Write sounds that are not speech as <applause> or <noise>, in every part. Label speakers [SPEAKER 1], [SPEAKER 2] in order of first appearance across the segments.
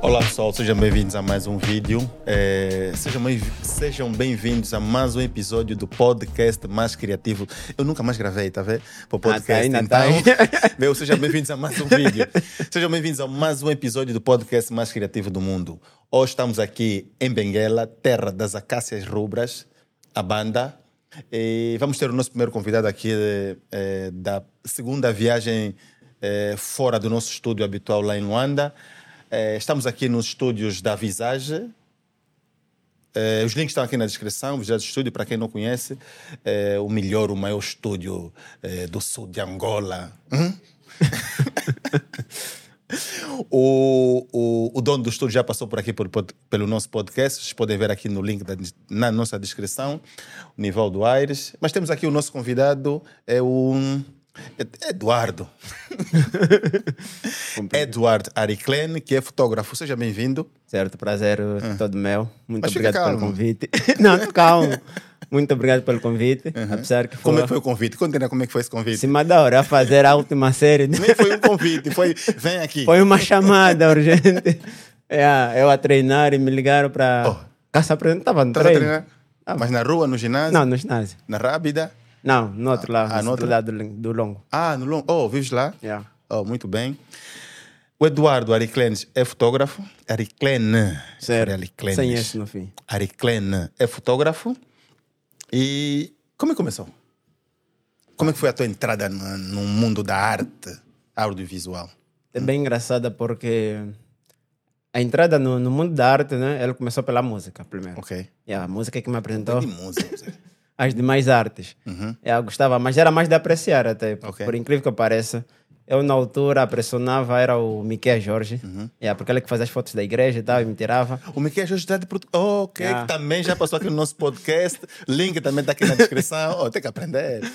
[SPEAKER 1] Olá pessoal, sejam bem-vindos a mais um vídeo. É, sejam bem- sejam bem-vindos a mais um episódio do podcast mais criativo. Eu nunca mais gravei, tá vendo? Para o podcast.
[SPEAKER 2] ainda
[SPEAKER 1] então,
[SPEAKER 2] tá <laughs>
[SPEAKER 1] meu, sejam bem-vindos a mais um vídeo. Sejam bem-vindos a mais um episódio do podcast mais criativo do mundo. Hoje estamos aqui em Benguela, terra das acácias rubras, a banda. E vamos ter o nosso primeiro convidado aqui eh, eh, da segunda viagem eh, fora do nosso estúdio habitual lá em Luanda. Estamos aqui nos estúdios da Visage. Os links estão aqui na descrição. Visage Studio, para quem não conhece, o melhor, o maior estúdio do sul de Angola. Hum? <laughs> O, o, o dono do estúdio já passou por aqui por- por- pelo nosso podcast. Vocês podem ver aqui no link da- na nossa descrição, o Nivaldo Aires. Mas temos aqui o nosso convidado, é o é- Eduardo. <laughs> Eduardo Ariclene, que é fotógrafo. Seja bem-vindo.
[SPEAKER 2] Certo, prazer uh, todo meu. Muito
[SPEAKER 1] Mas
[SPEAKER 2] obrigado pelo convite. <laughs> Não, calmo. Muito obrigado pelo convite. Apesar que foi,
[SPEAKER 1] Como é que foi o convite? Conta como é que foi esse convite.
[SPEAKER 2] cima da hora a fazer a última série.
[SPEAKER 1] Nem foi um convite, foi vem aqui.
[SPEAKER 2] Foi uma chamada urgente. É, eu a treinar e me ligaram para.
[SPEAKER 1] Oh.
[SPEAKER 2] Caça apresenta. Estava no treino.
[SPEAKER 1] treinar? Mas na rua, no ginásio?
[SPEAKER 2] Não, no ginásio.
[SPEAKER 1] Na Rábida?
[SPEAKER 2] Não, no outro lado.
[SPEAKER 1] Ah, no outro?
[SPEAKER 2] lado do, do longo.
[SPEAKER 1] Ah, no longo. Oh, vives lá?
[SPEAKER 2] Yeah.
[SPEAKER 1] Oh, muito bem. O Eduardo Ariclenes é fotógrafo. Ariclene.
[SPEAKER 2] Certo.
[SPEAKER 1] Ariclenes.
[SPEAKER 2] Sem esse no fim.
[SPEAKER 1] Ariclene é fotógrafo. E como é que começou? Como é que foi a tua entrada no, no mundo da arte audiovisual?
[SPEAKER 2] É bem engraçada porque a entrada no, no mundo da arte, né? Ele começou pela música primeiro.
[SPEAKER 1] Ok.
[SPEAKER 2] Yeah, a música que me apresentou.
[SPEAKER 1] De música. <laughs>
[SPEAKER 2] As demais artes. Eu gostava, mas era mais de apreciar até.
[SPEAKER 1] Uhum. Ok.
[SPEAKER 2] Por incrível que pareça. Eu, na altura, pressionava, era o Miquel Jorge.
[SPEAKER 1] Uhum.
[SPEAKER 2] Yeah, porque ele que fazia as fotos da igreja e tal, e me tirava.
[SPEAKER 1] O Miquel Jorge está de Portugal. Oh, ok,
[SPEAKER 2] Ah.
[SPEAKER 1] que também já passou aqui no nosso podcast. Link também está aqui na descrição. Oh, tem que aprender. <laughs>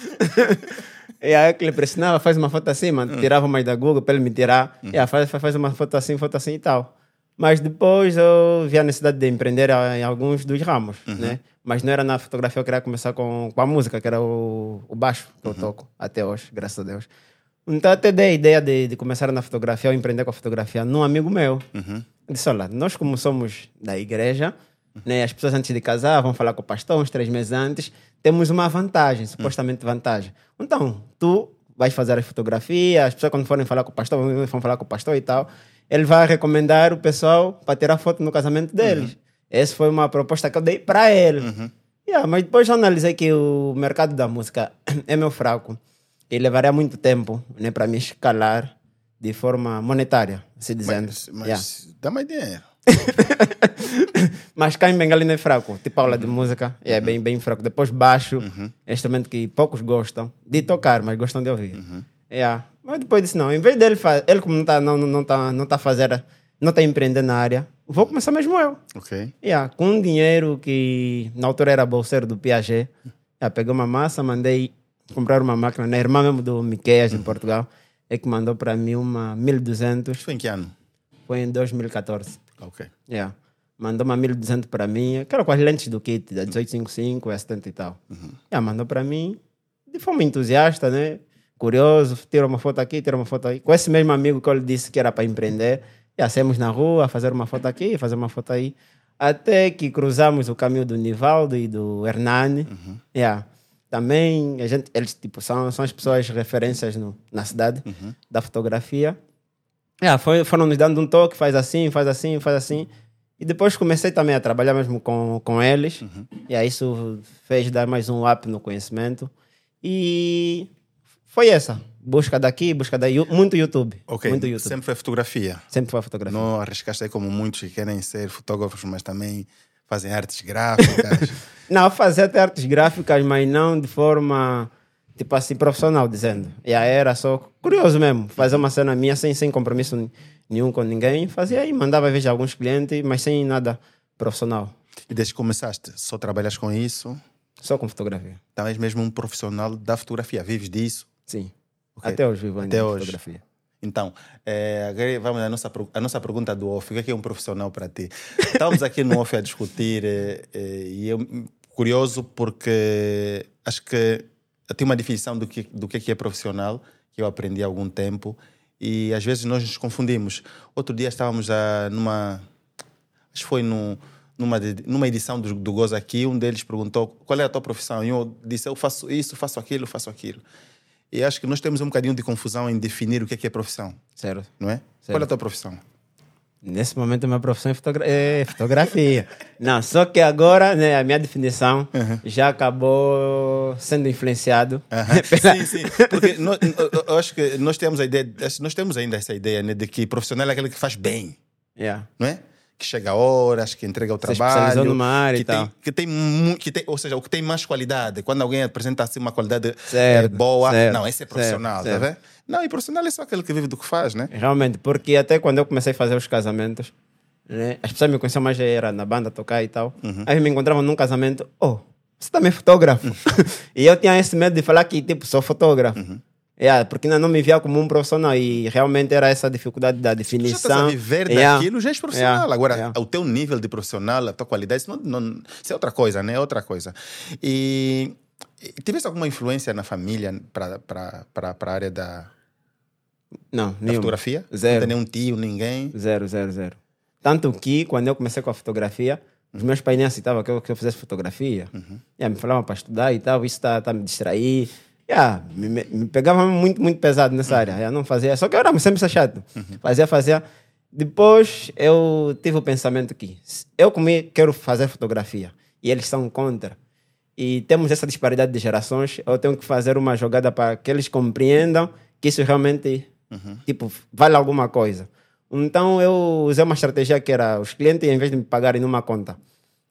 [SPEAKER 2] E aí que ele pressionava, faz uma foto assim, mano. Tirava mais da Google para ele me tirar. Yeah, faz, faz- uma foto assim, foto assim e tal. Mas depois eu vi a necessidade de empreender em alguns dos ramos, né? Mas não era na fotografia, eu queria começar com, com a música, que era o, o baixo que eu toco até hoje, graças a Deus. Então até dei a ideia de, de começar na fotografia, ou empreender com a fotografia, num amigo meu. Eu Disse, olha, nós como somos da igreja, né, as pessoas antes de casar vão falar com o pastor uns três meses antes, temos uma vantagem, supostamente vantagem. Então, tu vais fazer as fotografias, as pessoas quando forem falar com o pastor, vão falar com o pastor e tal, ele vai recomendar o pessoal para tirar foto no casamento deles. Essa foi uma proposta que eu dei para ele. Yeah, mas depois eu analisei que o mercado da música <clears throat> é meu fraco e levaria muito tempo né, para me escalar de forma monetária, se dizendo.
[SPEAKER 1] Mas, mas
[SPEAKER 2] Yeah.
[SPEAKER 1] dá mais dinheiro. <laughs>
[SPEAKER 2] Mas cá em Bengali não é fraco. Tipo aula de música, é bem, bem fraco. Depois baixo, é instrumento que poucos gostam de tocar, mas gostam de ouvir. É. Mas depois disse, não, em vez dele fazer, ele como não está não, não tá, não tá fazendo, não está empreendendo na área, vou começar mesmo eu.
[SPEAKER 1] Ok.
[SPEAKER 2] Yeah, com um dinheiro que na altura era bolseiro do Piaget, yeah, peguei uma massa, mandei comprar uma máquina, na irmã mesmo do Miqueias, em Portugal, é que mandou para mim uma 1200,
[SPEAKER 1] Foi em que ano?
[SPEAKER 2] foi em 2014.
[SPEAKER 1] Ok.
[SPEAKER 2] Yeah. Mandou uma 1200 para mim, que era com as lentes do kit, da 1855, a 70 e tal. Yeah, mandou para mim, de forma entusiasta, né? Curioso, tira uma foto aqui, tira uma foto aí. Com esse mesmo amigo que eu lhe disse que era para empreender, yeah, saímos na rua, fazer uma foto aqui, fazer uma foto aí. Até que cruzamos o caminho do Nivaldo e do Hernani. Yeah. Também, a gente, eles tipo, são, são as pessoas referências no, na cidade da fotografia. É, foi, foram nos dando um toque, faz assim, faz assim, faz assim. E depois comecei também a trabalhar mesmo com, com eles. E aí isso fez dar mais um up no conhecimento. E foi essa. Busca daqui, busca daí. Muito YouTube.
[SPEAKER 1] Ok.
[SPEAKER 2] Muito YouTube. Sempre,
[SPEAKER 1] Sempre foi fotografia.
[SPEAKER 2] foi a fotografia.
[SPEAKER 1] Não arriscaste aí como muitos que querem ser fotógrafos, mas também fazem artes gráficas. <laughs>
[SPEAKER 2] Não, fazer até artes gráficas, mas não de forma, tipo assim, profissional, dizendo. E aí era só curioso mesmo. Fazer uma cena minha sem, sem compromisso nenhum com ninguém. Fazia e mandava ver alguns clientes, mas sem nada profissional.
[SPEAKER 1] e desde que começaste, só trabalhas com isso?
[SPEAKER 2] Só com fotografia.
[SPEAKER 1] Então és mesmo um profissional da fotografia, vives disso?
[SPEAKER 2] Sim.
[SPEAKER 1] Ok.
[SPEAKER 2] Até hoje vivo ainda
[SPEAKER 1] Até hoje.
[SPEAKER 2] fotografia.
[SPEAKER 1] Então, agora vamos à nossa, à nossa pergunta do off. O que é, que é um profissional para ti? Estamos aqui no off a discutir eh, e eu curioso porque acho que eu tenho uma definição do que, do é que é profissional que eu aprendi há algum tempo e às vezes nós nos confundimos. Outro dia estávamos a, numa. Acho que foi no, numa, numa edição do, do Goza aqui, um deles perguntou qual é a tua profissão. E eu disse: eu faço isso, faço aquilo, faço aquilo. E acho que nós temos um bocadinho de confusão em definir o que é, que é profissão,
[SPEAKER 2] Certo.
[SPEAKER 1] não é? Qual é a tua profissão?
[SPEAKER 2] Nesse momento, a minha profissão é, fotogra- é fotografia. <laughs> Não, só que agora, né, a minha definição já acabou sendo influenciado. <laughs> pela-
[SPEAKER 1] Sim, sim. Porque nós, eu- eu acho que nós temos a ideia, nós temos ainda essa ideia né, de que profissional é aquele que faz bem,
[SPEAKER 2] Yeah.
[SPEAKER 1] não é? Que chega a horas, que entrega o
[SPEAKER 2] Se
[SPEAKER 1] trabalho,
[SPEAKER 2] numa área
[SPEAKER 1] que
[SPEAKER 2] e tal.
[SPEAKER 1] tem, que tem, que tem, ou seja, o que tem mais qualidade. Quando alguém apresenta assim uma qualidade
[SPEAKER 2] Certo,
[SPEAKER 1] eh, boa,
[SPEAKER 2] certo,
[SPEAKER 1] não, esse é profissional,
[SPEAKER 2] certo,
[SPEAKER 1] tá vendo? Não, e profissional é só aquele que vive do que faz, né?
[SPEAKER 2] Realmente, porque até quando eu comecei a fazer os casamentos, né, as pessoas me conheciam mais era na banda tocar e tal. Aí me encontravam num casamento, oh, você também é fotógrafo. <laughs> e eu tinha esse medo de falar que, tipo, sou fotógrafo. Yeah, porque ainda não me via como um profissional e realmente era essa dificuldade da
[SPEAKER 1] Tu já
[SPEAKER 2] definição.
[SPEAKER 1] estás a viver
[SPEAKER 2] Yeah.
[SPEAKER 1] daquilo, já és profissional.
[SPEAKER 2] Yeah,
[SPEAKER 1] Agora,
[SPEAKER 2] yeah.
[SPEAKER 1] o teu nível de profissional, a tua qualidade, isso, não, não- isso é outra coisa, né? É outra coisa. E, e tiveste alguma influência na família para a área da,
[SPEAKER 2] Não,
[SPEAKER 1] da fotografia?
[SPEAKER 2] Zero.
[SPEAKER 1] Não tem nenhum tio, ninguém?
[SPEAKER 2] Zero, zero, zero. Tanto que, quando eu comecei com a fotografia, os meus pais nem aceitavam que eu, que eu fizesse fotografia. Yeah, me falavam para estudar e tal, isso está tá a me distrair. Yeah, me, me, pegava muito, muito pesado nessa área. Yeah, não fazia. Só que eu era sempre chato. Fazia, fazia. Depois eu tive o pensamento que eu comi, quero fazer fotografia e eles são contra. E temos essa disparidade de gerações. Eu tenho que fazer uma jogada para que eles compreendam que isso realmente tipo, vale alguma coisa. Então eu usei uma estratégia que era os clientes, em vez de me pagarem numa conta,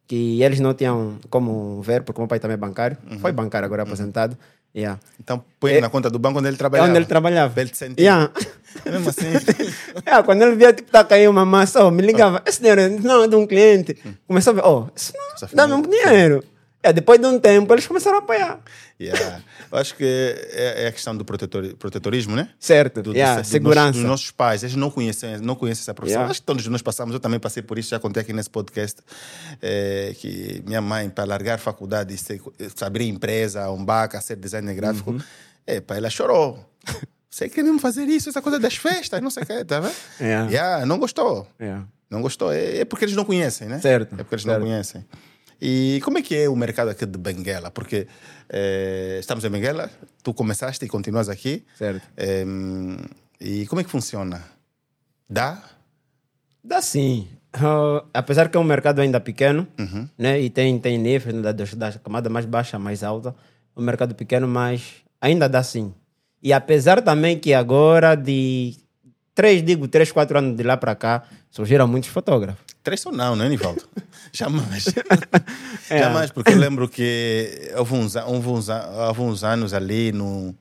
[SPEAKER 2] que eles não tinham como ver, porque meu pai também é bancário, foi bancário agora aposentado. Yeah.
[SPEAKER 1] Então põe na conta do banco onde ele
[SPEAKER 2] É
[SPEAKER 1] trabalhava.
[SPEAKER 2] onde ele trabalhava.
[SPEAKER 1] Ele.
[SPEAKER 2] Yeah.
[SPEAKER 1] É <laughs> mesmo assim. <laughs>
[SPEAKER 2] É, quando ele via, tipo, tá caindo uma massa, oh, me ligava, esse dinheiro não é de um cliente. Começou a ver, oh, isso não dá-me um
[SPEAKER 1] família-
[SPEAKER 2] dinheiro. É, depois de um tempo, eles começaram a apoiar.
[SPEAKER 1] Yeah. Eu acho que é, é a questão do protetor, protetorismo, né?
[SPEAKER 2] Certo,
[SPEAKER 1] do, do-
[SPEAKER 2] yeah,
[SPEAKER 1] do
[SPEAKER 2] segurança.
[SPEAKER 1] Nosso, dos nossos pais, eles não conhecem, não conhecem essa profissão.
[SPEAKER 2] Yeah.
[SPEAKER 1] Acho que todos nós passamos, eu também passei por isso, já contei aqui nesse podcast, eh, que minha mãe, para largar faculdade, e ser, se abrir empresa, um baca, ser designer gráfico,
[SPEAKER 2] Uhum.
[SPEAKER 1] epa, ela chorou. <laughs> Você mesmo fazer isso, essa coisa das festas, não sei o que, tá vendo?
[SPEAKER 2] Yeah.
[SPEAKER 1] Yeah, não gostou.
[SPEAKER 2] Yeah.
[SPEAKER 1] Não gostou. É, é porque eles não conhecem, né?
[SPEAKER 2] Certo,
[SPEAKER 1] É porque eles
[SPEAKER 2] certo.
[SPEAKER 1] não conhecem. E como é que é o mercado aqui de Benguela? Porque eh, estamos em Benguela, tu começaste e continuas aqui.
[SPEAKER 2] Certo.
[SPEAKER 1] Eh, e como é que funciona? Dá?
[SPEAKER 2] Dá sim. Ah, apesar que é um mercado ainda pequeno,
[SPEAKER 1] Uhum. né?
[SPEAKER 2] né? E tem, tem níveis da, da da camada mais baixa, mais alta. Um mercado pequeno, mas ainda dá sim. E apesar também que agora, de três, digo, três, quatro anos de lá para cá, surgiram muitos fotógrafos.
[SPEAKER 1] Três só não, não é, Nivaldo? <laughs> Jamais. <laughs>
[SPEAKER 2] É.
[SPEAKER 1] Jamais, porque eu lembro que houve uns, houve uns, houve uns anos ali no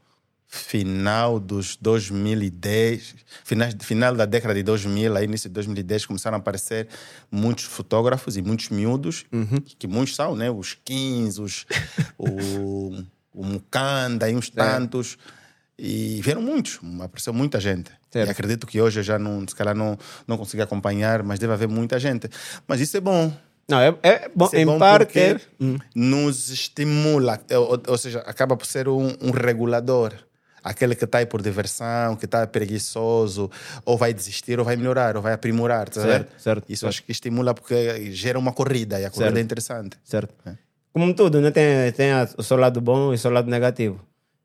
[SPEAKER 1] final dos 2010, final, final da década de 2000, aí início de 2010, começaram a aparecer muitos fotógrafos e muitos miúdos, que muitos são, né? Os 15, os, <laughs> o, o Mukanda e uns tantos. E vieram muitos, apareceu muita gente.
[SPEAKER 2] Certo.
[SPEAKER 1] E acredito que hoje eu já não, se calhar não, não consegui acompanhar, mas deve haver muita gente. Mas isso é bom.
[SPEAKER 2] Não, é, é bom,
[SPEAKER 1] Isso é
[SPEAKER 2] em
[SPEAKER 1] bom
[SPEAKER 2] parte.
[SPEAKER 1] porque nos estimula, ou, ou seja, acaba por ser um, um regulador. Aquele que está aí por diversão, que está preguiçoso, ou vai desistir, ou vai melhorar, ou vai aprimorar. Tá
[SPEAKER 2] Certo, certo,
[SPEAKER 1] Isso
[SPEAKER 2] certo.
[SPEAKER 1] acho que estimula porque gera uma corrida e a corrida
[SPEAKER 2] Certo.
[SPEAKER 1] é interessante.
[SPEAKER 2] Certo. Como tudo, né? tem, tem o seu lado bom e o seu lado negativo.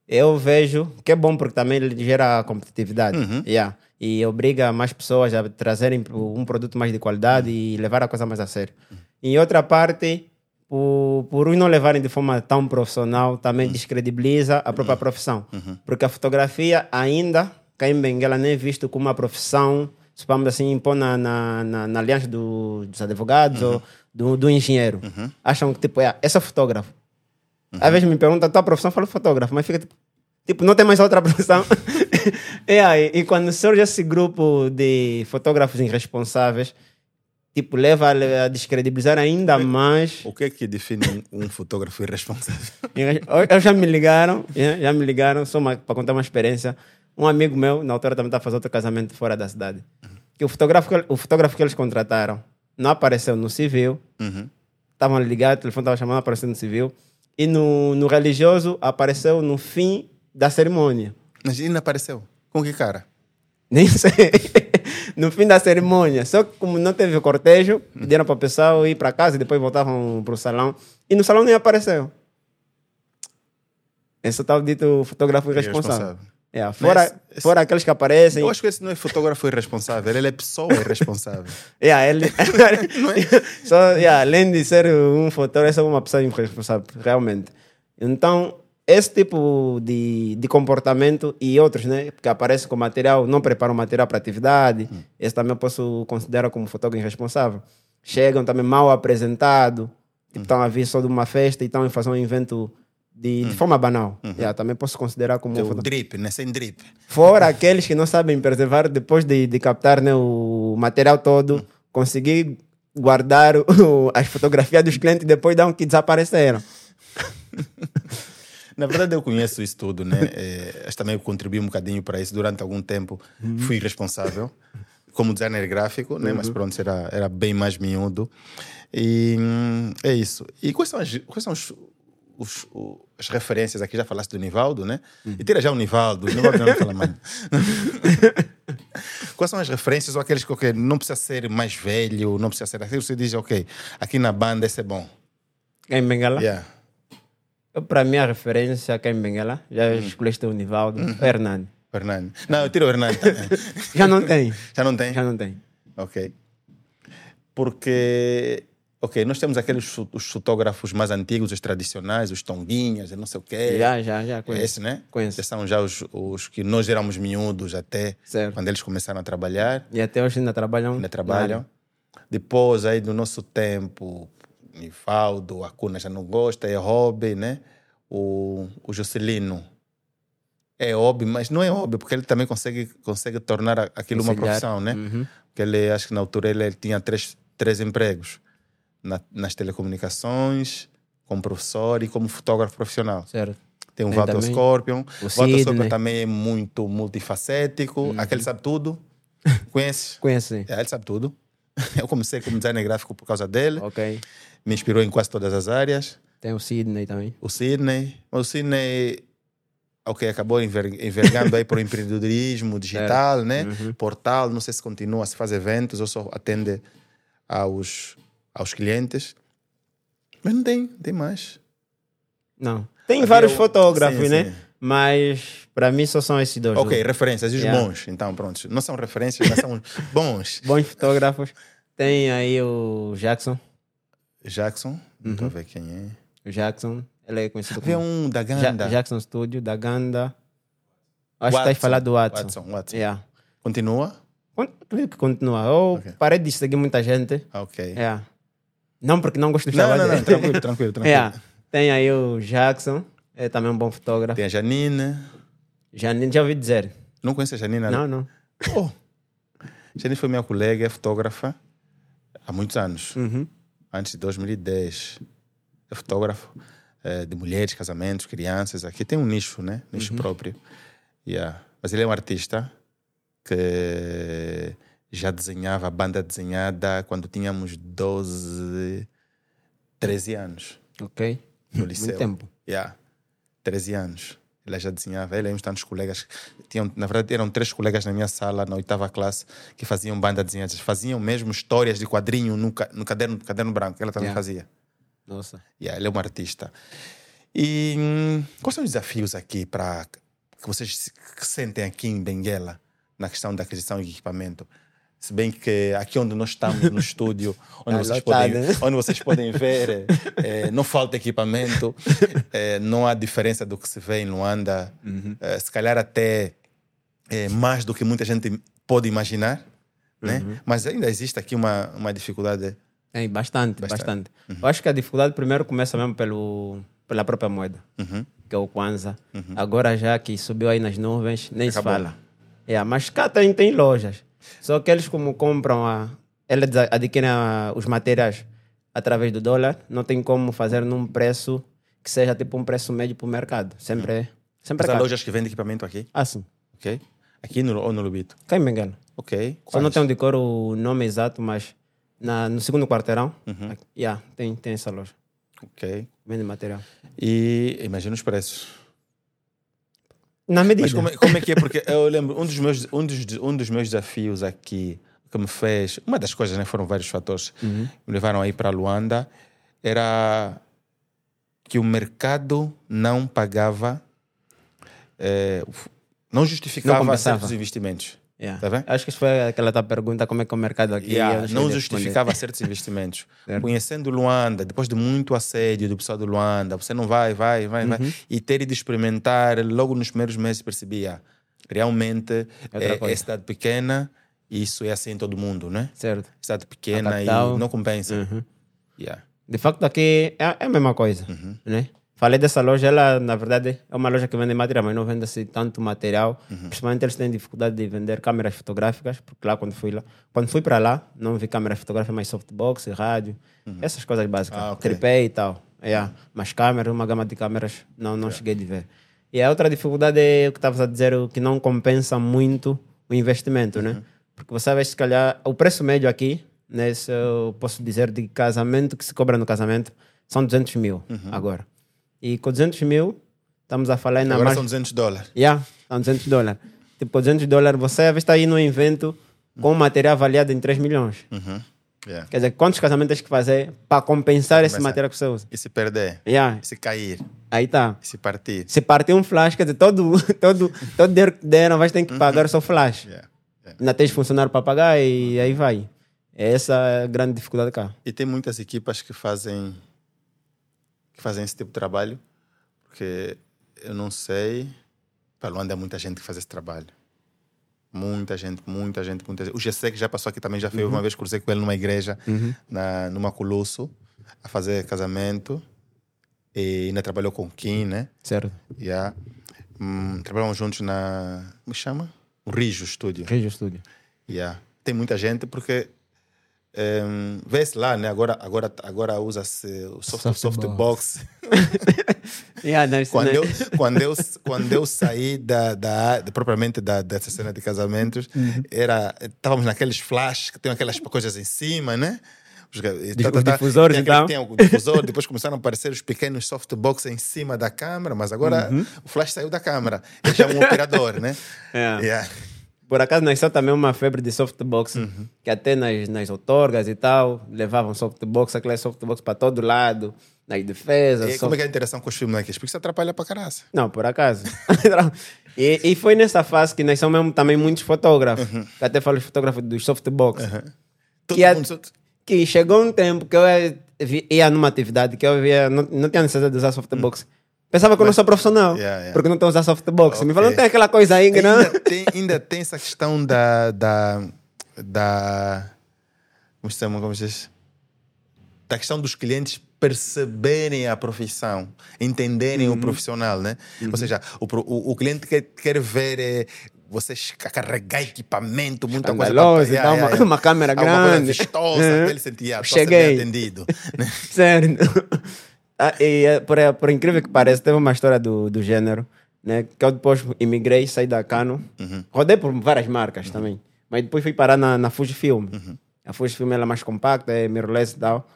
[SPEAKER 2] Eu vejo que é bom porque também ele gera competitividade. Yeah. E obriga mais pessoas a trazerem um produto mais de qualidade e levar a coisa mais a sério. Em outra parte, por, por uns não levarem de forma tão profissional, também descredibiliza a própria profissão. Porque a fotografia ainda, cá em Benguela, nem é visto como uma profissão, se vamos assim, pôr na, na, na, na aliança do- dos advogados ou do, do engenheiro. Acham que, tipo, é, esse é fotógrafo. Às vezes me perguntam, tua profissão? Eu falo fotógrafo, mas fica tipo, tipo não tem mais outra profissão. e, <laughs> aí, e quando surge esse grupo de fotógrafos irresponsáveis, tipo, leva a, descredibilizar ainda mais.
[SPEAKER 1] O que é que define um, fotógrafo irresponsável? <laughs>
[SPEAKER 2] Eu já me ligaram, já já me ligaram, só para contar uma experiência. Um amigo meu, na altura, também está a fazer outro casamento fora da cidade. Que o fotógrafo, o fotógrafo que eles contrataram não apareceu no civil,
[SPEAKER 1] Uhum.
[SPEAKER 2] estavam ligados, o telefone estava chamando, apareceu no civil. E no, no religioso, apareceu no fim da cerimônia.
[SPEAKER 1] Mas ainda apareceu. Com que cara?
[SPEAKER 2] Nem <laughs> sei. no fim da cerimônia. Só que como não teve o cortejo, pediram para o pessoal ir para casa e depois voltavam para o salão. E no salão nem apareceu. Esse tal dito fotógrafo irresponsável. É, fora,
[SPEAKER 1] Mas-
[SPEAKER 2] fora aqueles que aparecem.
[SPEAKER 1] Eu acho que esse não é fotógrafo irresponsável, ele é pessoa irresponsável.
[SPEAKER 2] Yeah, <laughs> ele, <laughs> só, yeah, além de ser um fotógrafo, é uma pessoa irresponsável, realmente. Então, esse tipo de, de comportamento e outros, né, que aparecem com material, não preparam material para atividade, esse também eu posso considerar como fotógrafo irresponsável. Chegam também mal apresentado, tipo, estão a vir só de uma festa e estão a fazer um evento de, de forma banal. Yeah, também posso considerar como um fotógrafo.
[SPEAKER 1] drip, né? Sem drip.
[SPEAKER 2] Fora aqueles que não sabem preservar depois de, de captar né, o material todo, conseguir guardar o- <laughs> as fotografias dos clientes e depois dar um que desapareceram. <laughs>
[SPEAKER 1] Na verdade, eu conheço isso tudo, né? É, também eu contribuí um bocadinho para isso. Durante algum tempo fui responsável como designer gráfico, né? Mas pronto, era, era bem mais miúdo. E hum, é isso. E quais são as, quais são os, os- o- as referências aqui? Já falaste do Nivaldo, né? E tira já o Nivaldo. O Nivaldo não fala mais. <laughs> Quais são as referências ou aqueles que ok, não precisa ser mais velho, não precisa ser aquilo que você diz, ok, aqui na banda esse é bom.
[SPEAKER 2] Quem em Bengala?
[SPEAKER 1] Yeah.
[SPEAKER 2] Eu, para mim, a referência quem em Bengala, já escolheste o Nivaldo, o Hernani.
[SPEAKER 1] Hernani. Não, eu tiro o Hernani também. <laughs>
[SPEAKER 2] Já não tem.
[SPEAKER 1] Já não tem?
[SPEAKER 2] Já não tem.
[SPEAKER 1] Ok. Porque, ok, nós temos aqueles os fotógrafos mais antigos, os tradicionais, os tonguinhas, não sei o quê.
[SPEAKER 2] Já, já, já.
[SPEAKER 1] É
[SPEAKER 2] Conheço.
[SPEAKER 1] esse, né?
[SPEAKER 2] Conheço.
[SPEAKER 1] Esses são já os, os que nós éramos miúdos até,
[SPEAKER 2] Certo.
[SPEAKER 1] quando eles começaram a trabalhar,
[SPEAKER 2] E até hoje ainda trabalham.
[SPEAKER 1] ainda trabalham.
[SPEAKER 2] área.
[SPEAKER 1] Depois, aí do nosso tempo, Nivaldo, a Cuna já não gosta, é hobby, né? O, o Juscelino é hobby, mas não é hobby, porque ele também consegue, consegue tornar aquilo uma
[SPEAKER 2] Conciliar.
[SPEAKER 1] profissão, né?
[SPEAKER 2] Uhum.
[SPEAKER 1] Porque ele, acho que na altura ele, ele tinha três, três empregos. Na- nas telecomunicações, como professor e como fotógrafo profissional.
[SPEAKER 2] Certo.
[SPEAKER 1] Tem um
[SPEAKER 2] Tem
[SPEAKER 1] Walter Scorpion.
[SPEAKER 2] o
[SPEAKER 1] O Walter. Scorpion também é muito multifacético.
[SPEAKER 2] Uhum.
[SPEAKER 1] Aquele sabe tudo. <laughs> Conhece?
[SPEAKER 2] Conheço, sim.
[SPEAKER 1] É, ele sabe tudo. <laughs> Eu comecei como designer gráfico por causa dele.
[SPEAKER 2] Ok.
[SPEAKER 1] Me inspirou em quase todas as áreas.
[SPEAKER 2] Tem o Sidney também.
[SPEAKER 1] O Sidney. Mas o Sidney, ok, acabou enver- envergando aí para o empreendedorismo digital, né?
[SPEAKER 2] Uhum.
[SPEAKER 1] Portal, não sei se continua, se faz eventos ou só atende aos, aos clientes. Mas não tem, tem mais.
[SPEAKER 2] Não. Tem
[SPEAKER 1] Havia
[SPEAKER 2] vários
[SPEAKER 1] o-
[SPEAKER 2] fotógrafos,
[SPEAKER 1] sim,
[SPEAKER 2] né?
[SPEAKER 1] sim.
[SPEAKER 2] Mas para mim só são esses dois.
[SPEAKER 1] Ok, referências. Os
[SPEAKER 2] Yeah.
[SPEAKER 1] bons? Então, pronto. Não são referências, mas são <laughs> bons.
[SPEAKER 2] Bons fotógrafos. Tem aí o Jackson.
[SPEAKER 1] Jackson, a ver quem é.
[SPEAKER 2] O Jackson. Ele é conhecido
[SPEAKER 1] Havia
[SPEAKER 2] como
[SPEAKER 1] um da
[SPEAKER 2] Ja-
[SPEAKER 1] Ganda.
[SPEAKER 2] Jackson Studio, da Ganda. Acho que
[SPEAKER 1] Watson.
[SPEAKER 2] estás a falar do Watson.
[SPEAKER 1] Watson, Watson.
[SPEAKER 2] Yeah.
[SPEAKER 1] Continua?
[SPEAKER 2] Que continua. Eu
[SPEAKER 1] Ok.
[SPEAKER 2] parei de seguir muita gente.
[SPEAKER 1] Ok.
[SPEAKER 2] Yeah. Não porque não gosto do
[SPEAKER 1] Não, não, não, <laughs> tranquilo, tranquilo, tranquilo.
[SPEAKER 2] Yeah. Tem aí o Jackson. É também um bom fotógrafo.
[SPEAKER 1] Tem a Janine.
[SPEAKER 2] Nem- já ouvi dizer.
[SPEAKER 1] Não conhece a Janine?
[SPEAKER 2] Não, não.
[SPEAKER 1] Oh. Janine foi minha colega, é fotógrafa, há muitos anos.
[SPEAKER 2] Uhum.
[SPEAKER 1] Antes de 2010. É fotógrafo eh, de mulheres, casamentos, crianças. Aqui tem um nicho, né? Nicho
[SPEAKER 2] Uhum.
[SPEAKER 1] próprio. Yeah. Mas ele é um artista que já desenhava banda desenhada quando tínhamos 12, 13 anos
[SPEAKER 2] Ok.
[SPEAKER 1] no liceu.
[SPEAKER 2] Muito tempo.
[SPEAKER 1] Yeah. 13 anos. Ele já desenhava. Ele e uns tantos colegas. Tinham, na verdade, eram três colegas na minha sala, na oitava classe, que faziam banda desenhada. Faziam mesmo histórias de quadrinho no, no caderno, caderno branco. Ela também
[SPEAKER 2] Yeah.
[SPEAKER 1] fazia.
[SPEAKER 2] Nossa.
[SPEAKER 1] Yeah, ele é um artista. E hum, quais são os desafios aqui para que vocês que sentem aqui em Benguela na questão da aquisição de equipamento? Se bem que aqui onde nós estamos, no <laughs> estúdio, onde,
[SPEAKER 2] Tá
[SPEAKER 1] vocês, podem,
[SPEAKER 2] né? <laughs>
[SPEAKER 1] onde vocês podem ver, eh, não falta equipamento, eh, não há diferença do que se vê em Luanda.
[SPEAKER 2] Uhum.
[SPEAKER 1] Se calhar até mais do que muita gente pode imaginar, né?
[SPEAKER 2] Uhum.
[SPEAKER 1] mas ainda existe aqui uma, uma dificuldade.
[SPEAKER 2] Tem bastante,
[SPEAKER 1] Bastante.
[SPEAKER 2] bastante. Eu acho que a dificuldade primeiro começa mesmo pelo, pela própria moeda,
[SPEAKER 1] Uhum.
[SPEAKER 2] que é o Kwanza. Agora já que subiu aí nas nuvens, nem
[SPEAKER 1] Acabou.
[SPEAKER 2] se fala. É, mas cá tem, tem lojas. Só que eles como compram, a, eles adquirem a- os materiais através do dólar, não tem como fazer num preço que seja tipo um preço médio para o mercado. Sempre é, sempre
[SPEAKER 1] Mas
[SPEAKER 2] é
[SPEAKER 1] há lojas que vendem equipamento aqui,
[SPEAKER 2] Ah, sim.
[SPEAKER 1] ok? Aqui no, ou no Lubito?
[SPEAKER 2] Cá em Benguela.
[SPEAKER 1] Ok.
[SPEAKER 2] Só não
[SPEAKER 1] Quais?
[SPEAKER 2] tenho de cor o nome exato, mas na, no segundo quarteirão,
[SPEAKER 1] Uhum.
[SPEAKER 2] aqui- yeah, tem, tem essa loja.
[SPEAKER 1] Ok.
[SPEAKER 2] Vende material.
[SPEAKER 1] E imagina os preços.
[SPEAKER 2] Na medida.
[SPEAKER 1] Mas como, é- como é que é? Porque eu lembro, um dos meus, um dos, um dos meus desafios aqui, que me fez, uma das coisas, né, foram vários fatores que me levaram a ir para Luanda, era que o mercado não pagava, eh, não justificava
[SPEAKER 2] compensava.
[SPEAKER 1] certos investimentos.
[SPEAKER 2] Yeah.
[SPEAKER 1] Tá vendo?
[SPEAKER 2] Acho que isso foi aquela tua pergunta, como é que é o mercado aqui?
[SPEAKER 1] Yeah, não justificava <laughs> certos investimentos.
[SPEAKER 2] Certo.
[SPEAKER 1] Conhecendo Luanda, depois de muito assédio do pessoal de Luanda, você não vai, vai, vai,
[SPEAKER 2] Uhum.
[SPEAKER 1] vai. E ter ido experimentar, logo nos primeiros meses percebia, realmente
[SPEAKER 2] Outra
[SPEAKER 1] é,
[SPEAKER 2] coisa.
[SPEAKER 1] é cidade pequena e isso é assim em todo mundo, né?
[SPEAKER 2] Certo.
[SPEAKER 1] Cidade pequena e não compensa.
[SPEAKER 2] Uhum.
[SPEAKER 1] Yeah.
[SPEAKER 2] De facto, aqui é, é a mesma coisa.
[SPEAKER 1] Uhum.
[SPEAKER 2] Né? Falei dessa loja, ela, na verdade, é uma loja que vende material, mas não vende assim tanto material.
[SPEAKER 1] Uhum.
[SPEAKER 2] Principalmente eles têm dificuldade de vender câmeras fotográficas, porque lá, quando fui lá, quando fui para lá, não vi câmeras fotográficas, mas softbox, rádio, essas coisas básicas.
[SPEAKER 1] Uhum. Ah, ok.
[SPEAKER 2] Tripé e tal. Yeah. Mas câmeras, uma gama de câmeras, não, não cheguei a ver. E a outra dificuldade é o que estavas a dizer, o que não compensa muito o investimento,
[SPEAKER 1] Uhum.
[SPEAKER 2] né? Porque você vai, se calhar, o preço médio aqui, nesse, eu posso dizer, de casamento, que se cobra no casamento, são 200 mil agora. E com 200 mil, estamos a falar ainda
[SPEAKER 1] Agora são 200 dólares.
[SPEAKER 2] Yeah, são 200 dólares. Tipo, com 200 dólares, você está aí num evento com um material avaliado em 3 milhões.
[SPEAKER 1] Uhum. Yeah.
[SPEAKER 2] Quer dizer, quantos casamentos tens que fazer para compensar esse material que você usa?
[SPEAKER 1] E se perder?
[SPEAKER 2] Yeah,
[SPEAKER 1] E se cair?
[SPEAKER 2] aí tá.
[SPEAKER 1] E se partir?
[SPEAKER 2] Se partir um flash, quer dizer, todo, <laughs> todo, todo dinheiro que deram, vai ter que pagar o seu flash.
[SPEAKER 1] Yeah. Yeah.
[SPEAKER 2] Ainda tens funcionário para pagar e aí vai. Essa é a grande dificuldade cá.
[SPEAKER 1] E tem muitas equipas que fazem que fazem esse tipo de trabalho, porque eu não sei, para Luanda é muita gente que faz esse trabalho. Muita gente, muita gente, muita gente. O GC que já passou aqui também já fez uma vez, cruzei com ele numa igreja, na, numa Colosso, a fazer casamento. E ainda trabalhou com Kim, né?
[SPEAKER 2] Certo?
[SPEAKER 1] Yeah. Hum, trabalhamos juntos na. Como chama? O Rijo Studio.
[SPEAKER 2] Rígio Studio.
[SPEAKER 1] Yeah. Tem muita gente porque em, vê-se lá, né? Agora, agora, agora usa-se o soft,
[SPEAKER 2] Softbox.
[SPEAKER 1] softbox. <laughs>
[SPEAKER 2] Yeah, não,
[SPEAKER 1] quando, eu, quando, eu, quando eu saí da, da, de- propriamente da, dessa cena de casamentos,
[SPEAKER 2] Uhum.
[SPEAKER 1] era estávamos naqueles flash que tem aquelas coisas em cima, né? Os, tá,
[SPEAKER 2] os difusores,
[SPEAKER 1] tem aquele-
[SPEAKER 2] então?
[SPEAKER 1] Tem o difusor, <laughs> depois começaram a aparecer os pequenos softbox em cima da câmera, mas agora
[SPEAKER 2] Uhum.
[SPEAKER 1] o flash saiu da câmera. Ele já é um operador, né? <laughs>
[SPEAKER 2] Yeah.
[SPEAKER 1] Yeah.
[SPEAKER 2] Por acaso nasceu também uma febre de softbox,
[SPEAKER 1] Uhum.
[SPEAKER 2] que até nas, nas outorgas e tal, levavam softbox, aquele softbox para todo lado, nas defesas.
[SPEAKER 1] E
[SPEAKER 2] soft-
[SPEAKER 1] como é que é a interação com os filmes aqui? Porque isso atrapalha para caraça.
[SPEAKER 2] Não, por acaso. <laughs> e, e foi nessa fase que nasceu mesmo também muitos fotógrafos, que até falo os fotógrafos dos softbox,
[SPEAKER 1] Todo
[SPEAKER 2] Que é-
[SPEAKER 1] mundo só-
[SPEAKER 2] que chegou um tempo que eu ia- numa atividade que eu via, não, não tinha necessidade de usar softbox. Pensava que eu não sou profissional.
[SPEAKER 1] Yeah, yeah.
[SPEAKER 2] porque não estou a usar softbox. Me
[SPEAKER 1] Ok.
[SPEAKER 2] falou, não tem aquela coisa aí que não...
[SPEAKER 1] ainda, tem, ainda tem essa questão da. da, da como se chama? Como se diz? Da questão dos clientes perceberem a profissão, entenderem
[SPEAKER 2] Uhum.
[SPEAKER 1] o profissional, né? Ou seja, o, o, o cliente quer, quer ver eh, vocês ca- carregar equipamento, muita coisa. Pra-
[SPEAKER 2] então, uma- uma câmera
[SPEAKER 1] Alguma coisa
[SPEAKER 2] grande.
[SPEAKER 1] vistosa,
[SPEAKER 2] Uhum.
[SPEAKER 1] ele sentir, estou a ser
[SPEAKER 2] Cheguei.
[SPEAKER 1] atendido. <laughs> né?
[SPEAKER 2] Sério. <laughs> Ah, e, eh, por, por incrível que pareça, teve uma história do, do gênero, né? Que eu depois imigrei, saí da Cano. Rodei por várias marcas também. Mas depois fui parar na, na Fujifilm. A Fujifilm ela é mais compacta, é mirrorless e tal.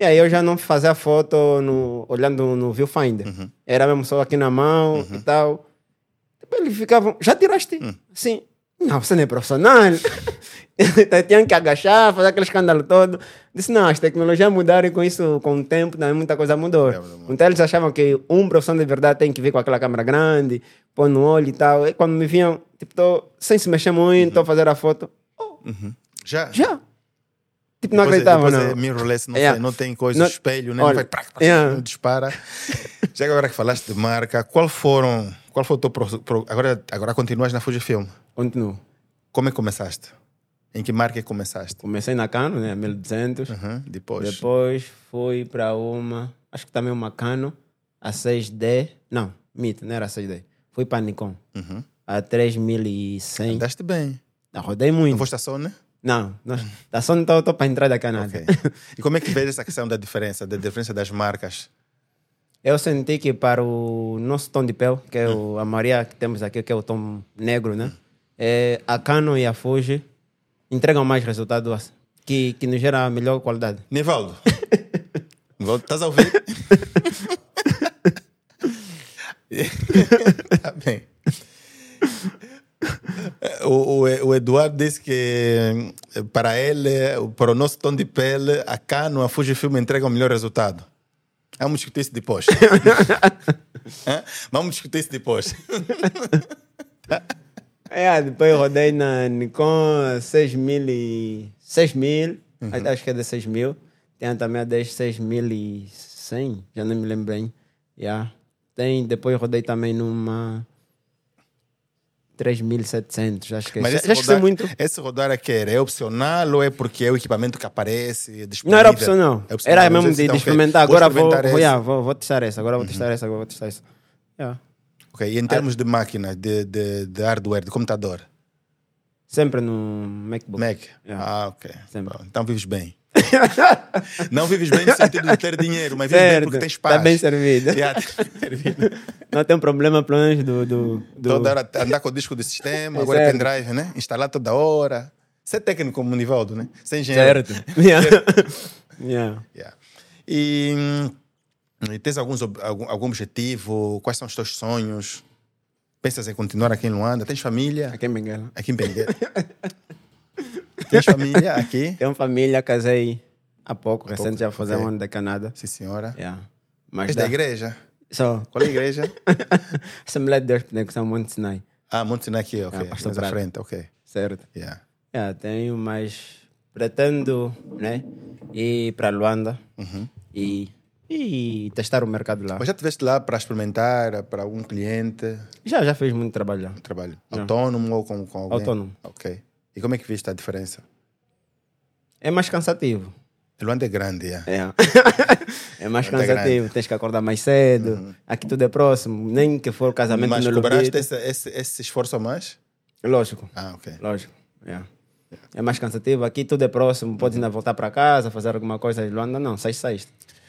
[SPEAKER 2] E aí eu já não fazia foto no, olhando no viewfinder. Era mesmo só aqui na mão e tal. Depois eles ficavam, já tiraste? Sim. Não, você não é profissional. <laughs> Tinham que agachar, fazer aquele escândalo todo. Disse, não, as tecnologias mudaram e com isso, com o tempo, também muita coisa mudou.
[SPEAKER 1] É.
[SPEAKER 2] Então eles achavam que um profissional de verdade tem que vir com aquela câmera grande, pôr no olho e tal. E quando me viam, tipo, tô sem se mexer muito, estou a fazer a foto. Oh,
[SPEAKER 1] Já?
[SPEAKER 2] já. Tipo, não
[SPEAKER 1] Depois é-
[SPEAKER 2] acreditava,
[SPEAKER 1] depois
[SPEAKER 2] não.
[SPEAKER 1] É mirrorless, não,
[SPEAKER 2] Yeah.
[SPEAKER 1] tem, não tem coisa,
[SPEAKER 2] Não-
[SPEAKER 1] espelho, né?
[SPEAKER 2] olha,
[SPEAKER 1] não vai prac, prac,
[SPEAKER 2] yeah.
[SPEAKER 1] não dispara. Já agora que falaste de marca, qual foram, qual foi o teu pro, pro- agora, agora continuas na Fujifilm.
[SPEAKER 2] Continuo.
[SPEAKER 1] Como é que começaste? Em que marca é que começaste?
[SPEAKER 2] Comecei na Canon, né, 1200.
[SPEAKER 1] Uhum, Depois.
[SPEAKER 2] Depois fui para uma, acho que também uma Canon, a 6D. Não, mito, não era 6D. Fui para Nikon,
[SPEAKER 1] Uhum.
[SPEAKER 2] a 3100.
[SPEAKER 1] Andaste bem.
[SPEAKER 2] Não, rodei
[SPEAKER 1] Não
[SPEAKER 2] muito.
[SPEAKER 1] foste a Sony?
[SPEAKER 2] Não, não da Sony estou para entrar da Canadá.
[SPEAKER 1] Ok. E como é que vês essa questão da diferença, da diferença das marcas?
[SPEAKER 2] Eu senti que para o nosso tom de pele, que é o, a Maria que temos aqui, que é o tom negro, né? É, a Canon e a Fuji entregam mais resultado que, que nos gera a melhor qualidade.
[SPEAKER 1] Nivaldo. <laughs> Nivaldo, estás a ouvir? <laughs> <laughs> tá bem. O, o, o Eduardo disse que eh, para ele, para o nosso tom de pele, a Cano, a Fujifilm entrega o melhor resultado. Vamos discutir isso depois. Vamos discutir isso depois.
[SPEAKER 2] É, depois eu rodei na Nikon 6000 e... 6000, acho que é de 6000. Tem também a 10 6100, já não me lembro bem. Yeah. Tem, depois eu rodei também numa 3700, acho que é.
[SPEAKER 1] Mas esse
[SPEAKER 2] já
[SPEAKER 1] rodar,
[SPEAKER 2] muito.
[SPEAKER 1] esse rodar aqui era é opcional ou é porque é o equipamento que aparece? é
[SPEAKER 2] Não era
[SPEAKER 1] disponível?
[SPEAKER 2] opcional.
[SPEAKER 1] É opcional.
[SPEAKER 2] Era mesmo de,
[SPEAKER 1] então,
[SPEAKER 2] de
[SPEAKER 1] ok,
[SPEAKER 2] experimentar. Agora vou, vou, yeah, vou, vou testar essa, agora vou testar essa, agora vou testar essa. Yeah.
[SPEAKER 1] Ok, E em termos de máquina, de, de, de hardware, de computador?
[SPEAKER 2] Sempre no MacBook.
[SPEAKER 1] Mac?
[SPEAKER 2] Yeah.
[SPEAKER 1] Ah, ok.
[SPEAKER 2] Sempre.
[SPEAKER 1] Então vives bem. <laughs> não vives bem no sentido de ter dinheiro, mas vives bem
[SPEAKER 2] Certo,
[SPEAKER 1] porque tens paz.
[SPEAKER 2] Está bem servido. <laughs>
[SPEAKER 1] Yeah, servido.
[SPEAKER 2] Não tem problema, pelo menos, do... do, do...
[SPEAKER 1] Toda hora andar com o disco de sistema,
[SPEAKER 2] É
[SPEAKER 1] agora
[SPEAKER 2] certo.
[SPEAKER 1] pendrive, né? Instalar toda hora. Você é técnico como o Nivaldo, né? Você é engenheiro.
[SPEAKER 2] Certo. <laughs> Yeah. yeah.
[SPEAKER 1] Yeah. E, hum, e tens alguns, algum, algum objetivo? Quais são os teus sonhos? Pensas em continuar aqui em Luanda? Tens família?
[SPEAKER 2] Aqui em Benguela.
[SPEAKER 1] Aqui em Benguela. Tens família aqui? <laughs>
[SPEAKER 2] Tenho família, casei há pouco, recente, já fazer
[SPEAKER 1] ok.
[SPEAKER 2] um ano de Canadá.
[SPEAKER 1] Sim, senhora.
[SPEAKER 2] Yeah. Mas
[SPEAKER 1] És da igreja?
[SPEAKER 2] Só.
[SPEAKER 1] Qual é a igreja? <laughs>
[SPEAKER 2] Assembleia de Deus Pentecoste Monte Sinai.
[SPEAKER 1] ah, Monte Sinai aqui, ok.
[SPEAKER 2] Ah, Pastor
[SPEAKER 1] Mais à frente, ok.
[SPEAKER 2] Certo.
[SPEAKER 1] Yeah.
[SPEAKER 2] Yeah, tenho, mas pretendo né, ir para Luanda e, e testar o mercado lá.
[SPEAKER 1] Mas já estiveste lá para experimentar, para algum cliente?
[SPEAKER 2] Já, já fiz muito trabalho lá.
[SPEAKER 1] Trabalho autônomo ou com, com alguém?
[SPEAKER 2] Autônomo.
[SPEAKER 1] Ok. E como é que viste a diferença?
[SPEAKER 2] É mais cansativo.
[SPEAKER 1] Luanda é grande, yeah.
[SPEAKER 2] É, é <laughs> mais
[SPEAKER 1] Luanda é
[SPEAKER 2] cansativo. Tens que acordar mais cedo. Aqui tudo é próximo. Nem que for casamento
[SPEAKER 1] Mas
[SPEAKER 2] no
[SPEAKER 1] cobraste esse, esse, esse esforço a mais?
[SPEAKER 2] Lógico.
[SPEAKER 1] Ah, ok.
[SPEAKER 2] Lógico. Yeah. É mais cansativo. Aqui tudo é próximo. Podes ainda voltar para casa, fazer alguma coisa em Luanda. Não, sai, sai.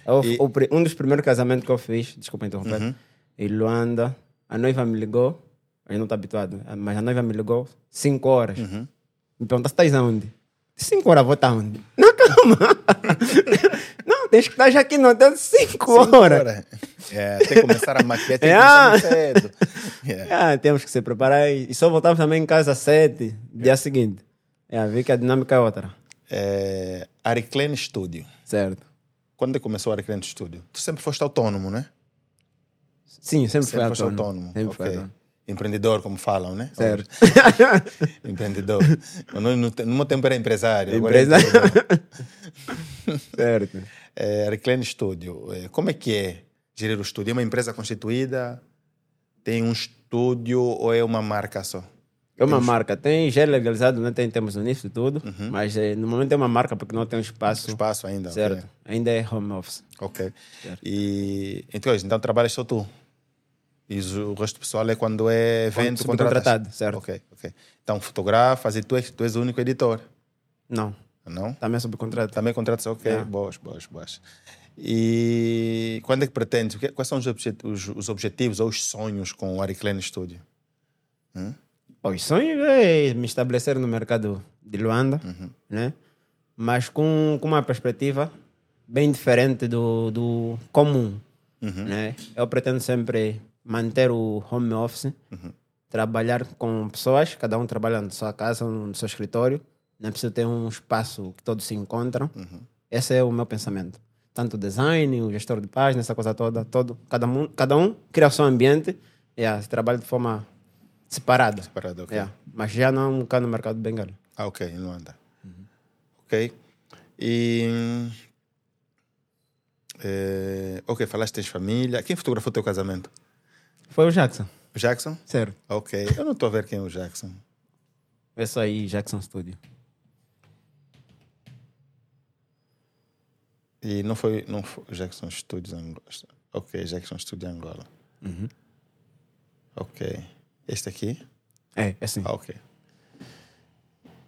[SPEAKER 2] Eu-
[SPEAKER 1] E-
[SPEAKER 2] o um dos primeiros casamentos que eu fiz, desculpa interromper, em Luanda, a noiva me ligou. Eu não estou habituado, mas a noiva me ligou 5 horas. Me perguntou: estás aonde? 5 horas vou estar onde? <laughs> Na cama. não, tens que estar já aqui no hotel 5 horas.
[SPEAKER 1] Ora, é, tem que começar a maquiar, tem <laughs> muito cedo. Yeah.
[SPEAKER 2] Ah, temos que se preparar e só voltamos também em casa às 7, dia seguinte. É, vi que a dinâmica é outra.
[SPEAKER 1] É, Ariclane Studio.
[SPEAKER 2] Certo.
[SPEAKER 1] Quando é começou a Ariclane Studio? Tu sempre foste autônomo, né?
[SPEAKER 2] Sim, sempre,
[SPEAKER 1] Sempre foste
[SPEAKER 2] autônomo.
[SPEAKER 1] autônomo.
[SPEAKER 2] Sempre
[SPEAKER 1] ok.
[SPEAKER 2] foi autônomo.
[SPEAKER 1] Empreendedor, como falam, né?
[SPEAKER 2] Certo. <laughs>
[SPEAKER 1] Empreendedor. no, no, meu tempo era empresário. é empreendedor. <laughs>
[SPEAKER 2] certo.
[SPEAKER 1] É, Ariclane Studio. É, como é que é gerir o estúdio? É uma empresa constituída? Tem um estúdio ou é uma marca só?
[SPEAKER 2] É uma marca. Tem já é legalizado, não tem início e tudo,
[SPEAKER 1] Uhum.
[SPEAKER 2] mas eh, no momento é uma marca porque não tem um espaço.
[SPEAKER 1] Espaço ainda?
[SPEAKER 2] Certo. Ainda é home office.
[SPEAKER 1] Ok.
[SPEAKER 2] Certo.
[SPEAKER 1] E então, então trabalhas só tu? E o resto do pessoal é quando é evento,
[SPEAKER 2] Quando subcontratado, certo.
[SPEAKER 1] Ok, ok. Então fotografas e tu és, tu és o único editor,
[SPEAKER 2] Não,
[SPEAKER 1] não?
[SPEAKER 2] também é subcontrato.
[SPEAKER 1] Também contratas, ok,
[SPEAKER 2] É.
[SPEAKER 1] boas, boas, boas. E quando é que pretendes? Que- Quais são os, objet- os- os objetivos ou os sonhos com o Ariclane Studio?
[SPEAKER 2] O sonho é me estabelecer no mercado de Luanda,
[SPEAKER 1] Uhum.
[SPEAKER 2] né? mas com, com uma perspectiva bem diferente do, do comum.
[SPEAKER 1] Uhum.
[SPEAKER 2] Né? Eu pretendo sempre manter o home office,
[SPEAKER 1] Uhum.
[SPEAKER 2] trabalhar com pessoas, cada um trabalha na sua casa, no seu escritório, não precisa ter um espaço que todos se encontram.
[SPEAKER 1] Uhum.
[SPEAKER 2] Esse é o meu pensamento. Tanto o design, o gestor de página, essa coisa toda, todo, cada, um, cada um cria o seu ambiente e yeah, trabalha de forma separada.
[SPEAKER 1] Separado, ok.
[SPEAKER 2] Yeah. Mas já não cá no mercado de Bengala.
[SPEAKER 1] Ah, ok, em Luanda. Ok. E. eh, ok, falaste que tens família. Quem fotografou o teu casamento?
[SPEAKER 2] Foi o Jackson,
[SPEAKER 1] O Jackson?
[SPEAKER 2] certo.
[SPEAKER 1] Ok. Eu não estou a ver quem é o Jackson.
[SPEAKER 2] Esse aí, Jackson Studio.
[SPEAKER 1] E não foi, não foi Jackson Studios Angola. Ok, Jackson Studio Angola. Ok. Este aqui?
[SPEAKER 2] É, é assim.
[SPEAKER 1] Ah, ok.